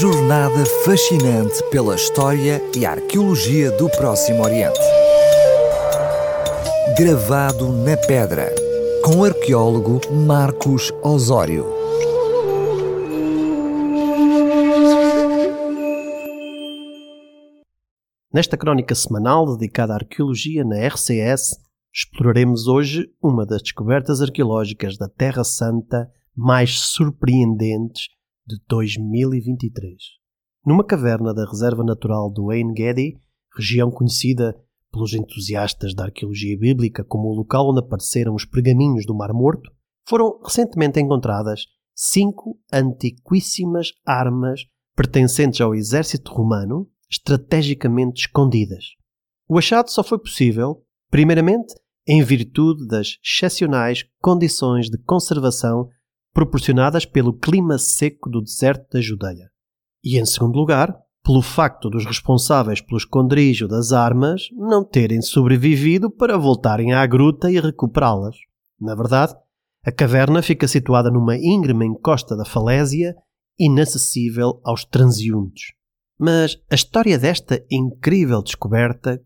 jornada fascinante pela história e arqueologia do Próximo Oriente. Gravado na pedra, com o arqueólogo Marcos Osório. Nesta crónica semanal dedicada à arqueologia na RCS, exploraremos hoje uma das descobertas arqueológicas da Terra Santa mais surpreendentes de 2023. Numa caverna da Reserva Natural do Ain Gedi, região conhecida pelos entusiastas da arqueologia bíblica como o local onde apareceram os pergaminhos do Mar Morto, foram recentemente encontradas cinco antiquíssimas armas pertencentes ao exército romano, estrategicamente escondidas. O achado só foi possível, primeiramente, em virtude das excepcionais condições de conservação proporcionadas pelo clima seco do deserto da Judeia. E, em segundo lugar, pelo facto dos responsáveis pelo esconderijo das armas não terem sobrevivido para voltarem à gruta e recuperá-las. Na verdade, a caverna fica situada numa íngreme encosta da falésia, inacessível aos transeuntes. Mas a história desta incrível descoberta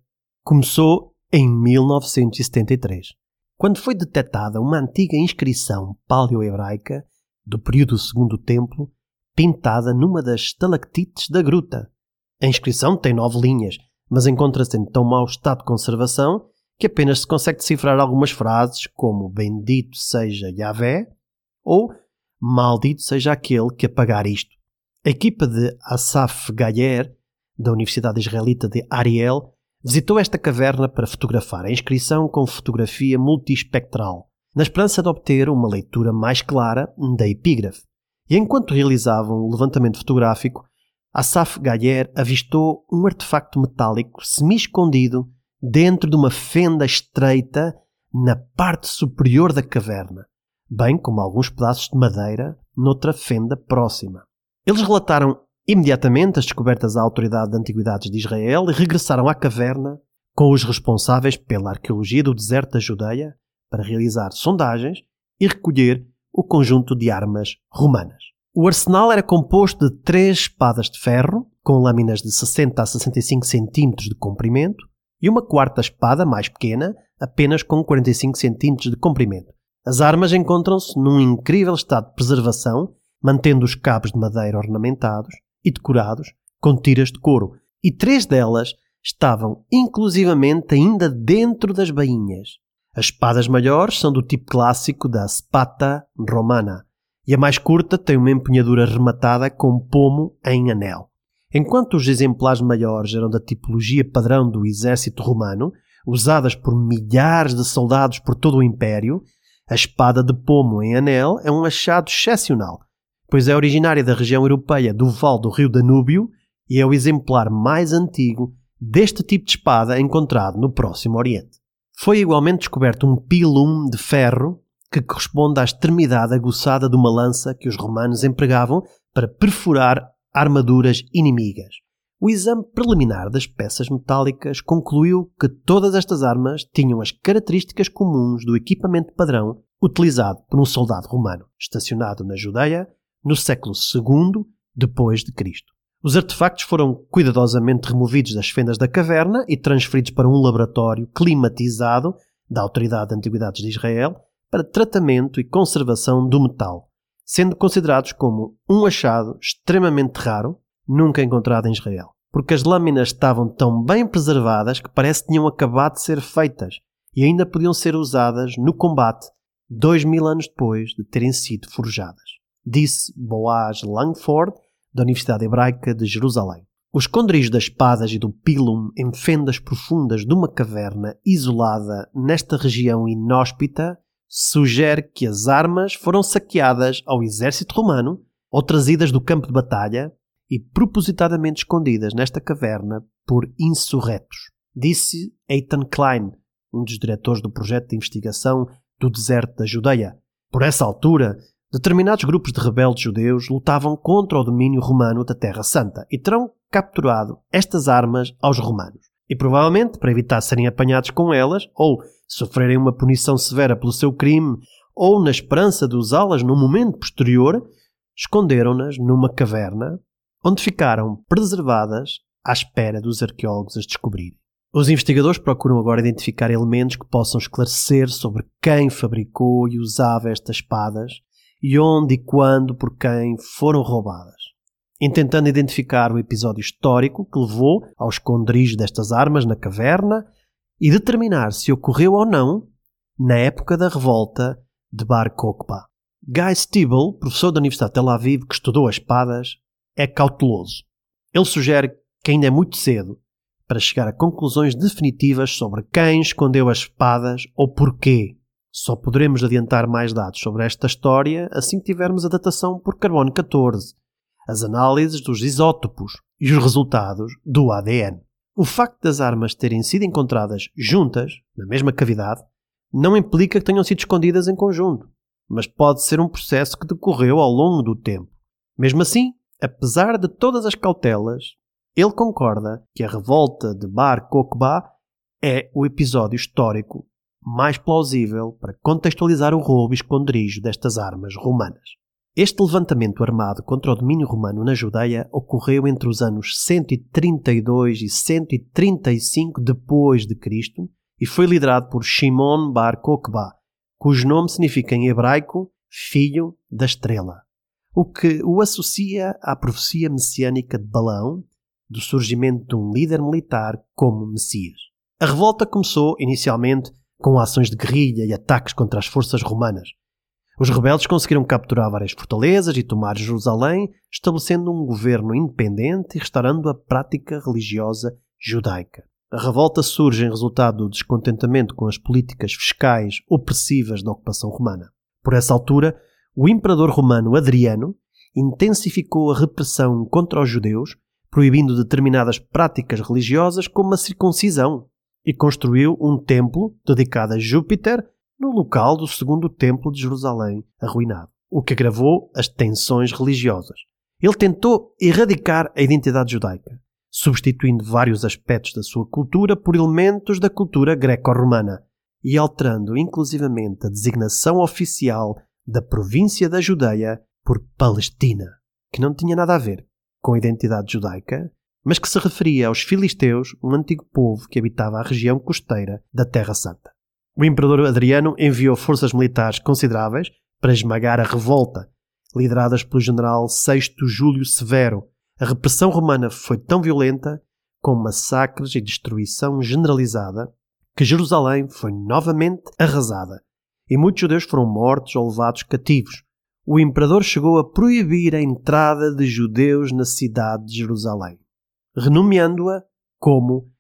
começou em 1973 quando foi detectada uma antiga inscrição paleohebraica do período do Segundo Templo pintada numa das estalactites da gruta. A inscrição tem nove linhas, mas encontra-se em tão mau estado de conservação que apenas se consegue decifrar algumas frases como Bendito seja Yahvé ou Maldito seja aquele que apagar isto. A equipa de Asaf Gayer, da Universidade Israelita de Ariel, Visitou esta caverna para fotografar a inscrição com fotografia multispectral, na esperança de obter uma leitura mais clara da epígrafe. E enquanto realizavam o levantamento fotográfico, Asaf Gayer avistou um artefacto metálico semi-escondido dentro de uma fenda estreita na parte superior da caverna, bem como alguns pedaços de madeira noutra fenda próxima. Eles relataram imediatamente as descobertas à Autoridade de Antiguidades de Israel regressaram à caverna com os responsáveis pela arqueologia do deserto da Judeia para realizar sondagens e recolher o conjunto de armas romanas. O arsenal era composto de três espadas de ferro, com lâminas de 60 a 65 cm de comprimento, e uma quarta espada mais pequena, apenas com 45 cm de comprimento. As armas encontram-se num incrível estado de preservação, mantendo os cabos de madeira ornamentados, e decorados com tiras de couro, e três delas estavam inclusivamente ainda dentro das bainhas. As espadas maiores são do tipo clássico da spata romana, e a mais curta tem uma empunhadura rematada com pomo em anel. Enquanto os exemplares maiores eram da tipologia padrão do exército romano, usadas por milhares de soldados por todo o Império, a espada de pomo em anel é um achado excepcional, pois é originária da região europeia do Val do Rio Danúbio e é o exemplar mais antigo deste tipo de espada encontrado no Próximo Oriente. Foi igualmente descoberto um pilum de ferro que corresponde à extremidade aguçada de uma lança que os romanos empregavam para perfurar armaduras inimigas. O exame preliminar das peças metálicas concluiu que todas estas armas tinham as características comuns do equipamento padrão utilizado por um soldado romano, estacionado na Judeia no século II depois de Cristo. Os artefactos foram cuidadosamente removidos das fendas da caverna e transferidos para um laboratório climatizado da Autoridade de Antiguidades de Israel para tratamento e conservação do metal, sendo considerados como um achado extremamente raro, nunca encontrado em Israel, porque as lâminas estavam tão bem preservadas que parece que tinham acabado de ser feitas e ainda podiam ser usadas no combate dois mil anos depois de terem sido forjadas disse Boaz Langford, da Universidade Hebraica de Jerusalém. Os esconderijos das espadas e do pilum em fendas profundas de uma caverna isolada nesta região inóspita sugere que as armas foram saqueadas ao exército romano ou trazidas do campo de batalha e propositadamente escondidas nesta caverna por insurretos. Disse Eitan Klein, um dos diretores do projeto de investigação do deserto da Judeia. Por essa altura, determinados grupos de rebeldes judeus lutavam contra o domínio romano da Terra Santa e terão capturado estas armas aos romanos. E provavelmente, para evitar serem apanhados com elas, ou sofrerem uma punição severa pelo seu crime, ou na esperança de usá-las num momento posterior, esconderam-nas numa caverna onde ficaram preservadas à espera dos arqueólogos as descobrirem. Os investigadores procuram agora identificar elementos que possam esclarecer sobre quem fabricou e usava estas espadas e onde e quando por quem foram roubadas, intentando identificar o episódio histórico que levou ao esconderijo destas armas na caverna e determinar se ocorreu ou não na época da revolta de Bar Kokhba. Guy Stiebel, professor da Universidade de Tel Aviv que estudou as espadas, é cauteloso. Ele sugere que ainda é muito cedo para chegar a conclusões definitivas sobre quem escondeu as espadas ou porquê. Só poderemos adiantar mais dados sobre esta história assim que tivermos a datação por carbono 14, as análises dos isótopos e os resultados do ADN. O facto das armas terem sido encontradas juntas, na mesma cavidade, não implica que tenham sido escondidas em conjunto, mas pode ser um processo que decorreu ao longo do tempo. Mesmo assim, apesar de todas as cautelas, ele concorda que a revolta de Bar Kokhba é o episódio histórico mais plausível para contextualizar o roubo e esconderijo destas armas romanas. Este levantamento armado contra o domínio romano na Judeia ocorreu entre os anos 132 e 135 depois de Cristo e foi liderado por Shimon Bar Kokhba, cujo nome significa em hebraico filho da estrela, o que o associa à profecia messiânica de Balão do surgimento de um líder militar como Messias. A revolta começou inicialmente com ações de guerrilha e ataques contra as forças romanas. Os rebeldes conseguiram capturar várias fortalezas e tomar Jerusalém, estabelecendo um governo independente e restaurando a prática religiosa judaica. A revolta surge em resultado do descontentamento com as políticas fiscais opressivas da ocupação romana. Por essa altura, o imperador romano Adriano intensificou a repressão contra os judeus proibindo determinadas práticas religiosas como a circuncisão, e construiu um templo dedicado a Júpiter no local do segundo templo de Jerusalém, arruinado, o que agravou as tensões religiosas. Ele tentou erradicar a identidade judaica, substituindo vários aspectos da sua cultura por elementos da cultura greco-romana e alterando inclusivamente a designação oficial da província da Judeia por Palestina, que não tinha nada a ver com a identidade judaica, mas que se referia aos filisteus, um antigo povo que habitava a região costeira da Terra Santa. O imperador Adriano enviou forças militares consideráveis para esmagar a revolta, lideradas pelo general Sexto Júlio Severo. A repressão romana foi tão violenta, com massacres e destruição generalizada, que Jerusalém foi novamente arrasada e muitos judeus foram mortos ou levados cativos, o imperador chegou a proibir a entrada de judeus na cidade de Jerusalém, renomeando-a como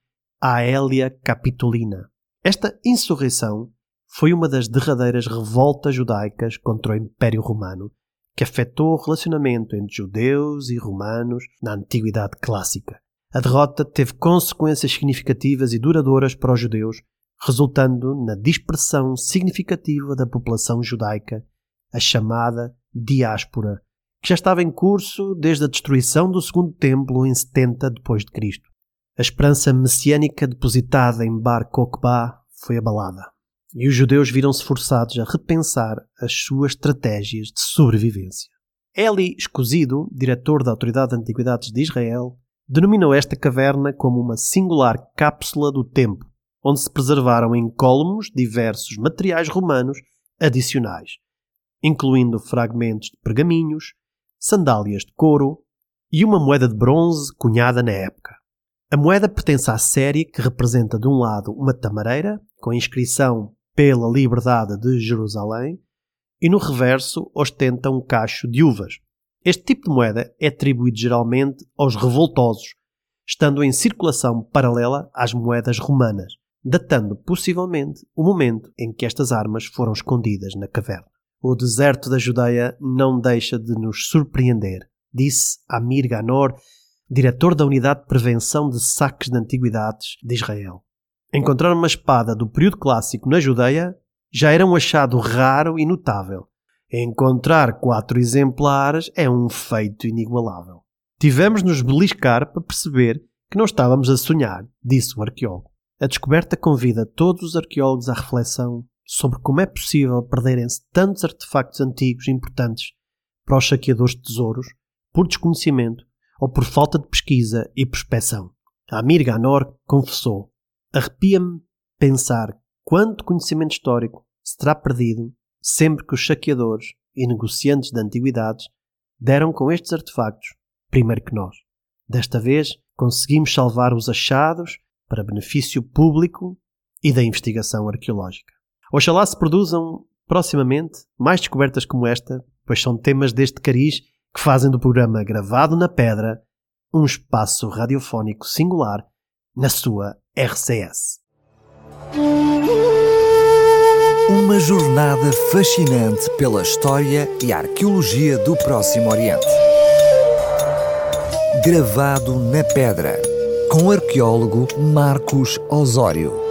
Aélia Capitolina. Esta insurreição foi uma das derradeiras revoltas judaicas contra o Império Romano que afetou o relacionamento entre judeus e romanos na Antiguidade Clássica. A derrota teve consequências significativas e duradouras para os judeus, resultando na dispersão significativa da população judaica a chamada diáspora, que já estava em curso desde a destruição do segundo templo em 70 depois de Cristo. A esperança messiânica depositada em Bar Kokhba foi abalada, e os judeus viram-se forçados a repensar as suas estratégias de sobrevivência. Eli Escosido, diretor da Autoridade de Antiguidades de Israel, denominou esta caverna como uma singular cápsula do tempo, onde se preservaram em colmos diversos materiais romanos adicionais, incluindo fragmentos de pergaminhos, sandálias de couro e uma moeda de bronze cunhada na época. A moeda pertence à série que representa de um lado uma tamareira com a inscrição pela liberdade de Jerusalém e no reverso ostenta um cacho de uvas. Este tipo de moeda é atribuído geralmente aos revoltosos, estando em circulação paralela às moedas romanas, datando possivelmente o momento em que estas armas foram escondidas na caverna. O deserto da Judeia não deixa de nos surpreender, disse Amir Ganor, diretor da Unidade de Prevenção de Saques de Antiguidades de Israel. Encontrar uma espada do período clássico na Judeia já era um achado raro e notável. Encontrar quatro exemplares é um feito inigualável. Tivemos nos beliscar para perceber que não estávamos a sonhar, disse o arqueólogo. A descoberta convida todos os arqueólogos à reflexão sobre como é possível perderem-se tantos artefactos antigos importantes para os saqueadores de tesouros por desconhecimento ou por falta de pesquisa e prospeção. Amir Ganor confessou: Arrepia-me pensar quanto conhecimento histórico se terá perdido sempre que os saqueadores e negociantes de antiguidades deram com estes artefactos primeiro que nós. Desta vez conseguimos salvar os achados para benefício público e da investigação arqueológica. Oxalá se produzam proximamente mais descobertas como esta, pois são temas deste cariz que fazem do programa Gravado na Pedra um espaço radiofónico singular na sua RCS. Uma jornada fascinante pela história e arqueologia do Próximo Oriente. Gravado na Pedra, com o arqueólogo Marcos Osório.